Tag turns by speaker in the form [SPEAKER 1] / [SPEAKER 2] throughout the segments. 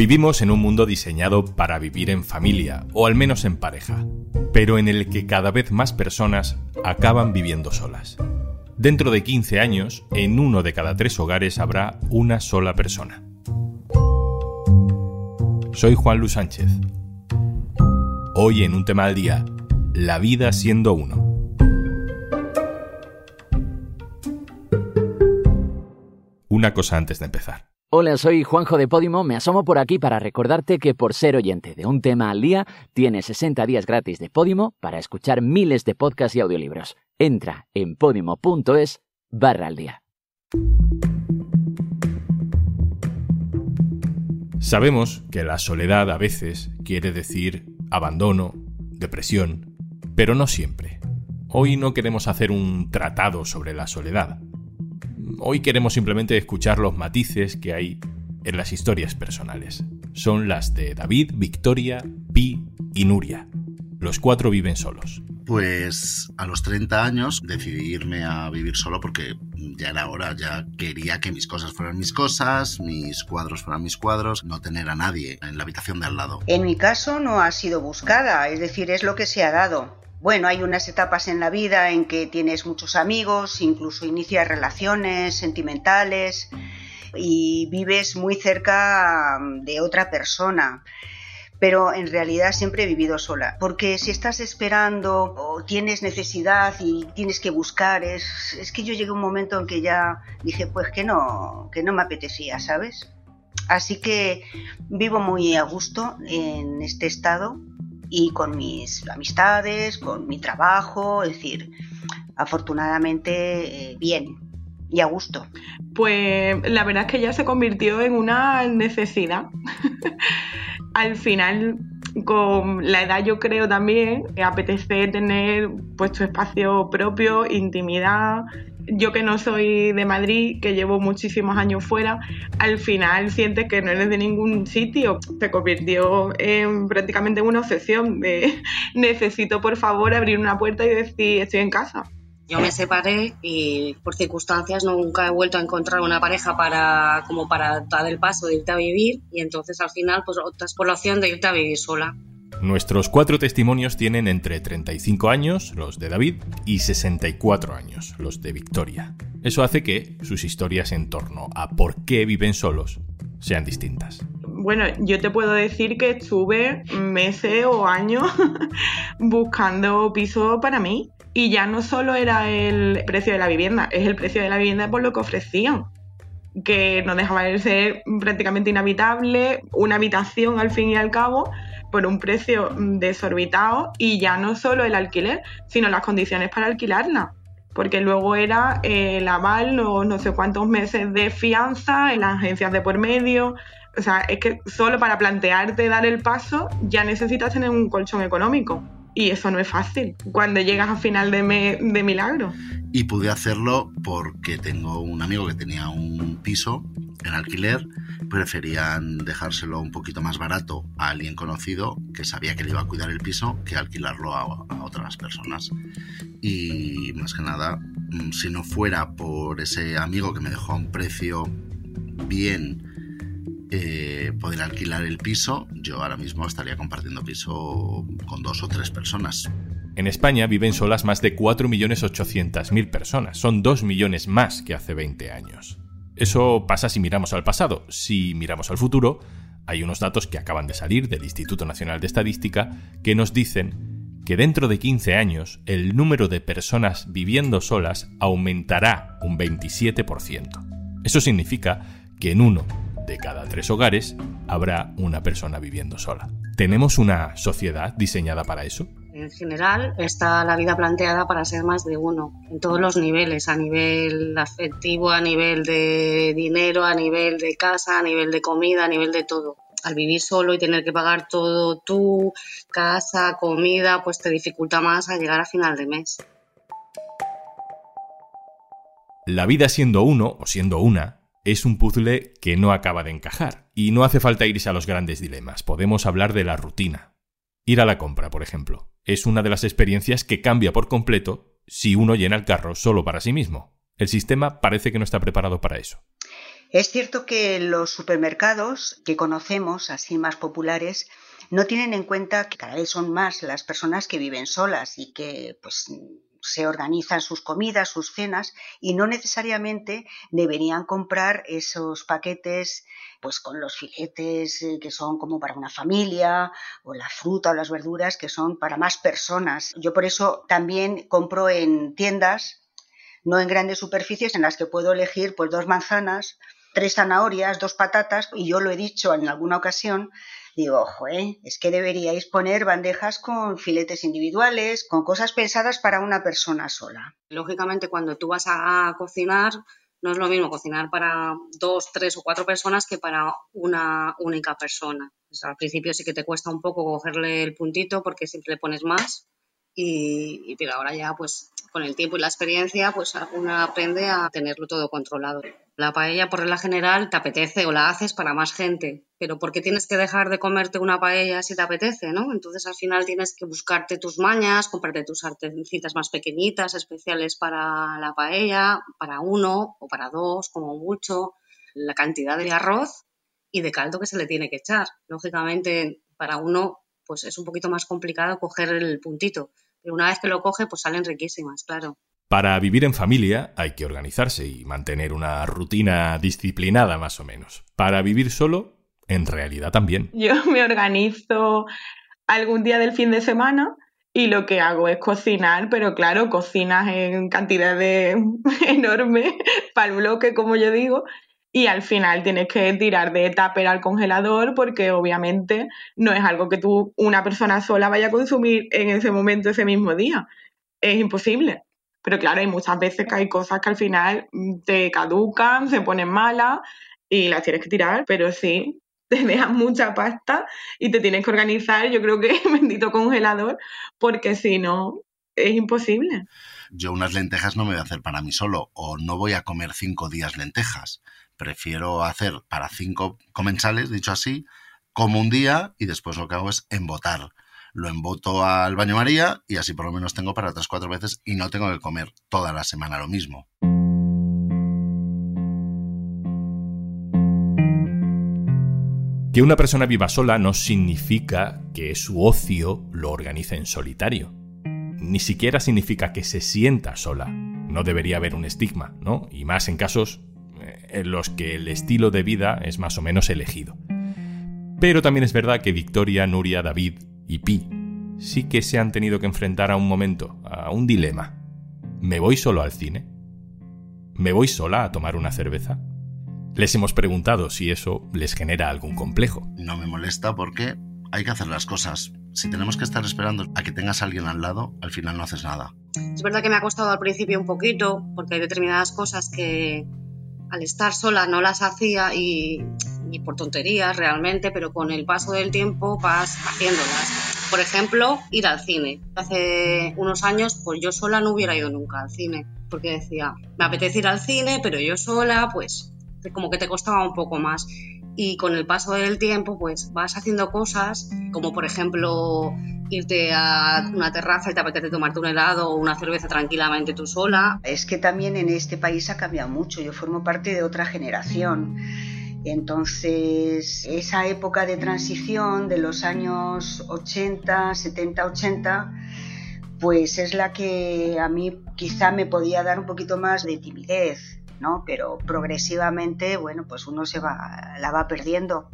[SPEAKER 1] Vivimos en un mundo diseñado para vivir en familia, o al menos en pareja, pero en el que cada vez más personas acaban viviendo solas. Dentro de 15 años, en uno de cada tres hogares habrá una sola persona. Soy Juan Luis Sánchez. Hoy en un tema al día, la vida siendo uno. Una cosa antes de empezar.
[SPEAKER 2] Hola, soy Juanjo de Podimo. Me asomo por aquí para recordarte que por ser oyente de un tema al día, tienes 60 días gratis de Podimo para escuchar miles de podcasts y audiolibros. Entra en podimo.es barra al día.
[SPEAKER 1] Sabemos que la soledad a veces quiere decir abandono, depresión, pero no siempre. Hoy no queremos hacer un tratado sobre la soledad Hoy queremos simplemente escuchar los matices que hay en las historias personales. Son las de David, Victoria, Pi y Nuria. Los cuatro viven solos.
[SPEAKER 3] Pues a los 30 años decidí irme a vivir solo porque ya era hora, ya quería que mis cosas fueran mis cosas, mis cuadros fueran mis cuadros, no tener a nadie en la habitación de al lado.
[SPEAKER 4] En mi caso no ha sido buscada, es decir, es lo que se ha dado. Bueno, hay unas etapas en la vida en que tienes muchos amigos, incluso inicias relaciones sentimentales y vives muy cerca mm, de otra persona. Pero en realidad siempre he vivido sola. Porque si estás esperando o tienes necesidad y tienes que buscar, es, que yo llegué un momento en que ya dije, pues que no, que no me apetecía, ¿sabes? Así que vivo muy a gusto en este estado y con mis amistades, con mi trabajo, es decir, afortunadamente eh, bien y a gusto.
[SPEAKER 5] Pues la verdad es que ya se convirtió en una necesidad. Al final, con la edad yo creo también, apetece tener pues tu espacio propio, intimidad, yo que no soy de Madrid, que llevo muchísimos años fuera, al final sientes que no eres de ningún sitio. Se convirtió en prácticamente una obsesión de necesito por favor abrir una puerta y decir estoy en casa.
[SPEAKER 6] Yo me separé y por circunstancias nunca he vuelto a encontrar una pareja para como para dar el paso de irte a vivir y entonces al final pues optas por la opción de irte a vivir sola.
[SPEAKER 1] Nuestros cuatro testimonios tienen entre 35 años, los de David, y 64 años, los de Victoria. Eso hace que sus historias en torno a por qué viven solos sean distintas.
[SPEAKER 5] Bueno, yo te puedo decir que estuve meses o años buscando piso para mí. Y ya no solo era el precio de la vivienda, es el precio de la vivienda por lo que ofrecían que no dejaba de ser prácticamente inhabitable, una habitación al fin y al cabo, por un precio desorbitado y ya no solo el alquiler, sino las condiciones para alquilarla. Porque luego era eh, el aval, los no sé cuántos meses de fianza en las agencias de por medio. O sea, es que solo para plantearte dar el paso ya necesitas tener un colchón económico. Y eso no es fácil cuando llegas a final de, mes de milagro.
[SPEAKER 3] Y pude hacerlo porque tengo un amigo que tenía un piso en alquiler preferían dejárselo un poquito más barato a alguien conocido que sabía que le iba a cuidar el piso que alquilarlo a, otras personas. Y más que nada, mm, si no fuera por ese amigo que me dejó a un precio bien eh, poder alquilar el piso, yo ahora mismo estaría compartiendo piso con dos o tres personas.
[SPEAKER 1] En España viven solas más de 4.800.000 personas, son 2 millones más que hace 20 años. Eso pasa si miramos al pasado. Si miramos al futuro, hay unos datos que acaban de salir del Instituto Nacional de Estadística que nos dicen que dentro de 15 años el número de personas viviendo solas aumentará un 27%. Eso significa que en uno de cada tres hogares habrá una persona viviendo sola. ¿Tenemos una sociedad diseñada para eso?
[SPEAKER 6] En general está la vida planteada para ser más de uno, en todos los niveles, a nivel afectivo, a nivel de dinero, a nivel de casa, a nivel de comida, a nivel de todo. Al vivir solo y tener que pagar todo tú, casa, comida, pues te dificulta más a llegar a final de mes.
[SPEAKER 1] La vida siendo uno o siendo una es un puzzle que no acaba de encajar. Y no hace falta irse a los grandes dilemas. Podemos hablar de la rutina. Ir a la compra, por ejemplo es una de las experiencias que cambia por completo si uno llena el carro solo para sí mismo. El sistema parece que no está preparado para eso.
[SPEAKER 4] Es cierto que los supermercados que conocemos, así más populares, no tienen en cuenta que cada vez son más las personas que viven solas y que pues se organizan sus comidas, sus cenas y no necesariamente deberían comprar esos paquetes pues con los filetes eh, que son como para una familia o la fruta o las verduras que son para más personas. Yo por eso también compro en tiendas, no en grandes superficies en las que puedo elegir pues dos manzanas, tres zanahorias, dos patatas y yo lo he dicho en alguna ocasión Digo, ojo, ¿eh? es que deberíais poner bandejas con filetes individuales, con cosas pensadas para una persona sola.
[SPEAKER 6] Lógicamente, cuando tú vas a cocinar, no es lo mismo cocinar para dos, tres o cuatro personas que para una única persona. al principio sí que te cuesta un poco cogerle el puntito porque siempre le pones más, y, pero ahora ya pues con el tiempo y la experiencia pues una aprende a tenerlo todo controlado. La paella por regla general te apetece o la haces para más gente, pero ¿por qué tienes que dejar de comerte una paella si te apetece, no? Entonces al final tienes que buscarte tus mañas, comprarte tus sartencitas más pequeñitas, especiales para la paella, para uno o para dos, como mucho, la cantidad de arroz y de caldo que se le tiene que echar. Lógicamente para uno pues es un poquito más complicado coger el puntito. Pero una vez que lo coge, pues salen riquísimas, claro.
[SPEAKER 1] Para vivir en familia hay que organizarse y mantener una rutina disciplinada más o menos. Para vivir solo, en realidad también.
[SPEAKER 5] Yo me organizo algún día del fin de semana y lo que hago es cocinar, pero claro, cocinas en cantidades enormes para el bloque, como yo digo, y al final tienes que tirar de tupper al congelador porque obviamente no es algo que tú, una persona sola, vaya a consumir en ese momento, ese mismo día. Es imposible. Pero claro, hay muchas veces que hay cosas que al final te caducan, se ponen malas y las tienes que tirar, pero sí, te dejan mucha pasta y te tienes que organizar, yo creo que bendito congelador, porque si no, es imposible.
[SPEAKER 3] Yo unas lentejas no me voy a hacer para mí solo, o no voy a comer cinco días lentejas prefiero hacer para cinco comensales, dicho así, como un día y después lo que hago es embotar. Lo emboto al baño María y así por lo menos tengo para tres, cuatro veces y no tengo que comer toda la semana lo mismo.
[SPEAKER 1] Que una persona viva sola no significa que su ocio lo organice en solitario. Ni siquiera significa que se sienta sola. No debería haber un estigma, ¿no? Y más en casos en los que el estilo de vida es más o menos elegido. Pero también es verdad que Victoria, Nuria, David y Pi sí que se han tenido que enfrentar a un momento, a un dilema. ¿Me voy solo al cine? ¿Me voy sola a tomar una cerveza? Les hemos preguntado si eso les genera algún complejo.
[SPEAKER 3] No me molesta porque hay que hacer las cosas. Si tenemos que estar esperando a que tengas a alguien al lado, al final no haces nada.
[SPEAKER 6] Es verdad que me ha costado al principio un poquito, porque hay determinadas cosas que, al estar sola no las hacía y, por tonterías realmente, pero con el paso del tiempo vas haciéndolas. Por ejemplo, ir al cine. Hace unos años, pues yo sola no hubiera ido nunca al cine, porque decía, me apetece ir al cine, pero yo sola, pues como que te costaba un poco más. Y con el paso del tiempo, pues vas haciendo cosas, como por ejemplo irte a una terraza y te apetece tomarte un helado o una cerveza tranquilamente tú sola.
[SPEAKER 4] Es que también en este país ha cambiado mucho. Yo formo parte de otra generación. Entonces, esa época de transición de los años 80, 70, 80, pues es la que a mí quizá me podía dar un poquito más de timidez, ¿no? Pero progresivamente, bueno, pues uno se va, la va perdiendo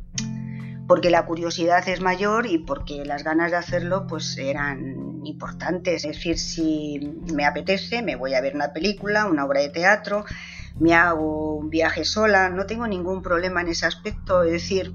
[SPEAKER 4] porque la curiosidad es mayor y porque las ganas de hacerlo pues eran importantes. Es decir, si me apetece, me voy a ver una película, una obra de teatro, me hago un viaje sola, no tengo ningún problema en ese aspecto. Es decir,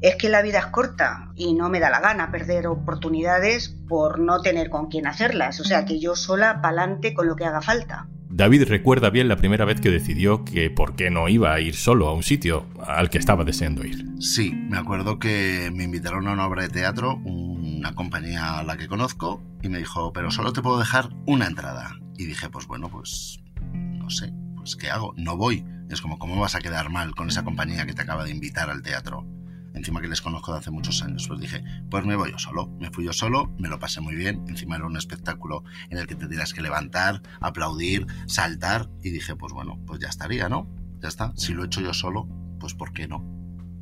[SPEAKER 4] es que la vida es corta y no me da la gana perder oportunidades por no tener con quién hacerlas. O sea, que yo sola pa'lante con lo que haga falta.
[SPEAKER 1] David recuerda bien la primera vez que decidió que por qué no iba a ir solo a un sitio al que estaba deseando ir.
[SPEAKER 3] Sí, me acuerdo que me invitaron a una obra de teatro, una compañía a la que conozco, y me dijo, pero solo te puedo dejar una entrada. Y dije, pues bueno, pues no sé, pues ¿qué hago? No voy. Es como, ¿cómo vas a quedar mal con esa compañía que te acaba de invitar al teatro? encima que les conozco de hace muchos años. Pues dije, pues me voy yo solo. Me fui yo solo, me lo pasé muy bien. Encima era un espectáculo en el que te tienes que levantar, aplaudir, saltar. Y dije, pues bueno, pues ya estaría, ¿no? ya está. Si lo he hecho yo solo, pues ¿por qué no?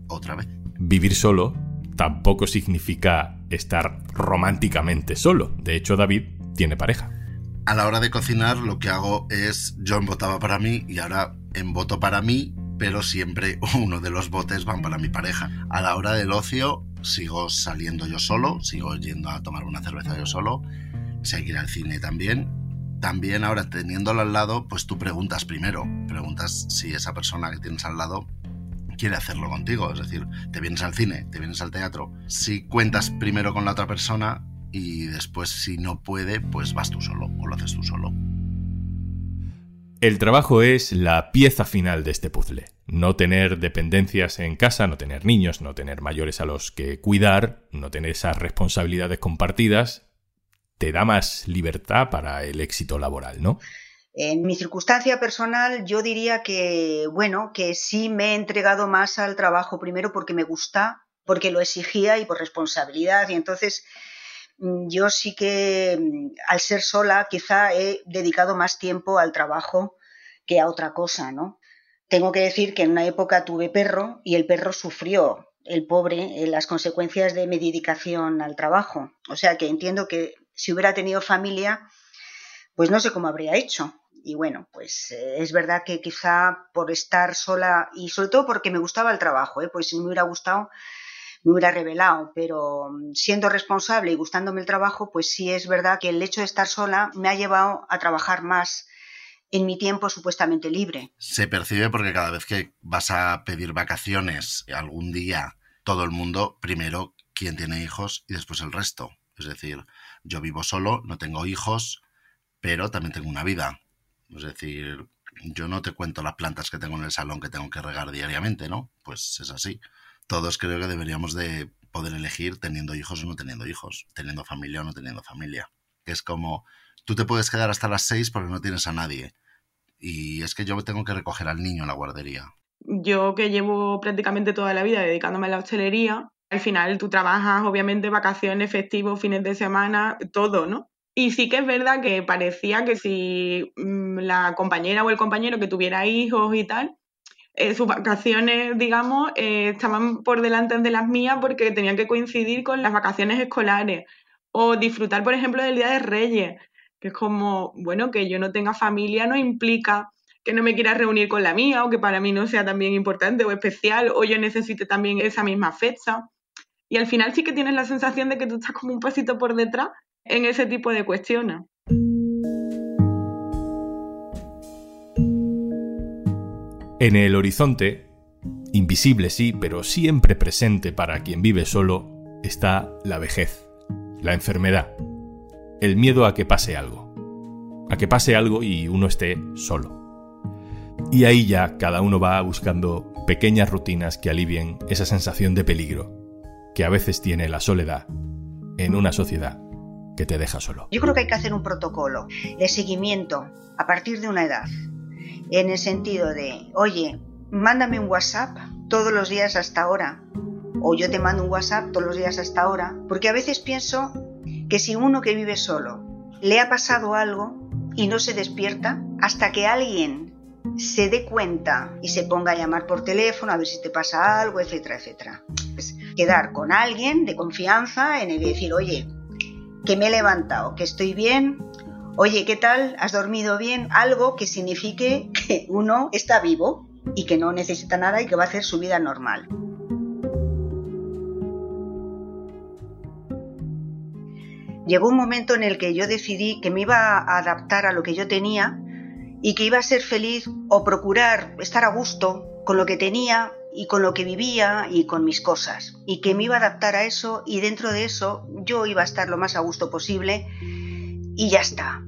[SPEAKER 3] Otra vez.
[SPEAKER 1] Vivir solo tampoco significa estar románticamente solo. De hecho, David tiene pareja.
[SPEAKER 3] A la hora de cocinar lo que hago es, yo embotaba para mí y ahora emboto para mí, pero siempre uno de los botes van para mi pareja. A la hora del ocio sigo saliendo yo solo, sigo yendo a tomar una cerveza yo solo, si hay que ir al cine también. También ahora teniéndolo al lado, pues tú preguntas primero, preguntas si esa persona que tienes al lado quiere hacerlo contigo, es decir, te vienes al cine, te vienes al teatro. Si cuentas primero con la otra persona y después si no puede, pues vas tú solo o lo haces tú solo.
[SPEAKER 1] El trabajo es la pieza final de este puzzle. No tener dependencias en casa, no tener niños, no tener mayores a los que cuidar, no tener esas responsabilidades compartidas, te da más libertad para el éxito laboral, ¿no?
[SPEAKER 4] En mi circunstancia personal, yo diría que, bueno, que sí me he entregado más al trabajo primero porque me gusta, porque lo exigía y por responsabilidad. Y entonces yo sí que mm, al ser sola quizá he dedicado más tiempo al trabajo que a otra cosa, ¿no? Tengo que decir que en una época tuve perro y el perro sufrió, el pobre, las consecuencias de mi dedicación al trabajo. O sea que entiendo que si hubiera tenido familia, pues no sé cómo habría hecho. Y bueno, pues eh, es verdad que quizá por estar sola y sobre todo porque me gustaba el trabajo, ¿eh? pues si me hubiera gustado me hubiera revelado, pero mm, siendo responsable y gustándome el trabajo, pues sí es verdad que el hecho de estar sola me ha llevado a trabajar más en mi tiempo supuestamente libre.
[SPEAKER 3] Se percibe porque cada vez que vas a pedir vacaciones algún día, todo el mundo, primero quien tiene hijos y después el resto. Es decir, yo vivo solo, no tengo hijos, pero también tengo una vida. Es decir, yo no te cuento las plantas que tengo en el salón que tengo que regar diariamente, ¿no? Pues es así todos creo que deberíamos de poder elegir teniendo hijos o no teniendo hijos, teniendo familia o no teniendo familia. Es como, tú te puedes quedar hasta las seis porque no tienes a nadie. Y es que yo tengo que recoger al niño en la guardería.
[SPEAKER 5] Yo que llevo prácticamente toda la vida dedicándome a la hostelería, al final tú trabajas, obviamente, vacaciones, festivos, fines de semana, todo, ¿no? Y sí que es verdad que parecía que si mm, la compañera o el compañero que tuviera hijos y tal, eh, sus vacaciones, digamos, eh, estaban por delante de las mías porque tenían que coincidir con las vacaciones escolares. O disfrutar, por ejemplo, del Día de Reyes, que es como, bueno, que yo no tenga familia no implica que no me quiera reunir con la mía o que para mí no sea también importante o especial o yo necesite también esa misma fecha. Y al final sí que tienes la sensación de que tú estás como un pasito por detrás en ese tipo de cuestiones.
[SPEAKER 1] En el horizonte, invisible sí, pero siempre presente para quien vive solo, está la vejez, la enfermedad, el miedo a que pase algo, a que pase algo y uno esté solo. Y ahí ya cada uno va buscando pequeñas rutinas que alivien esa sensación de peligro que a veces tiene la soledad en una sociedad que te deja solo.
[SPEAKER 4] Yo creo que hay que hacer un protocolo de seguimiento a partir de una edad en el sentido de, oye, mándame un WhatsApp todos los días hasta ahora, o yo te mando un WhatsApp todos los días hasta ahora, porque a veces pienso que si uno que vive solo le ha pasado algo y no se despierta hasta que alguien se dé cuenta y se ponga a llamar por teléfono a ver si te pasa algo, etcétera, etcétera. Es quedar con alguien de confianza en el decir, oye, que me he levantado, que estoy bien, Oye, ¿qué tal? ¿Has dormido bien? Algo que signifique que uno está vivo y que no necesita nada y que va a hacer su vida normal. Llegó un momento en el que yo decidí que me iba a adaptar a lo que yo tenía y que iba a ser feliz o procurar estar a gusto con lo que tenía y con lo que vivía y con mis cosas. Y que me iba a adaptar a eso y dentro de eso yo iba a estar lo más a gusto posible y ya está.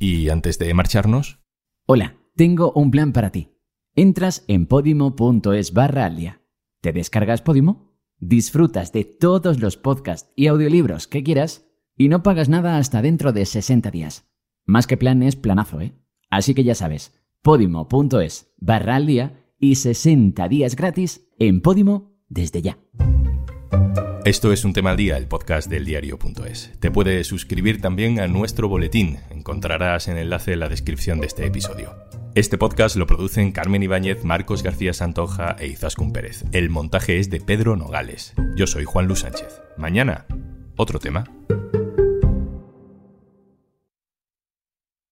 [SPEAKER 1] Y antes de marcharnos...
[SPEAKER 2] Hola, tengo un plan para ti. Entras en podimo.es barra al día. ¿Te descargas Podimo? Disfrutas de todos los podcasts y audiolibros que quieras y no pagas nada hasta dentro de 60 días. Más que plan es planazo, ¿eh? Así que ya sabes, podimo.es barra al día y 60 días gratis en Podimo desde ya.
[SPEAKER 1] Esto es un tema al día, el podcast del diario.es. Te puedes suscribir también a nuestro boletín. Encontrarás el enlace en la descripción de este episodio. Este podcast lo producen Carmen Ibáñez, Marcos García Santoja e Izaskun Pérez. El montaje es de Pedro Nogales. Yo soy Juan Luis Sánchez. Mañana, otro tema.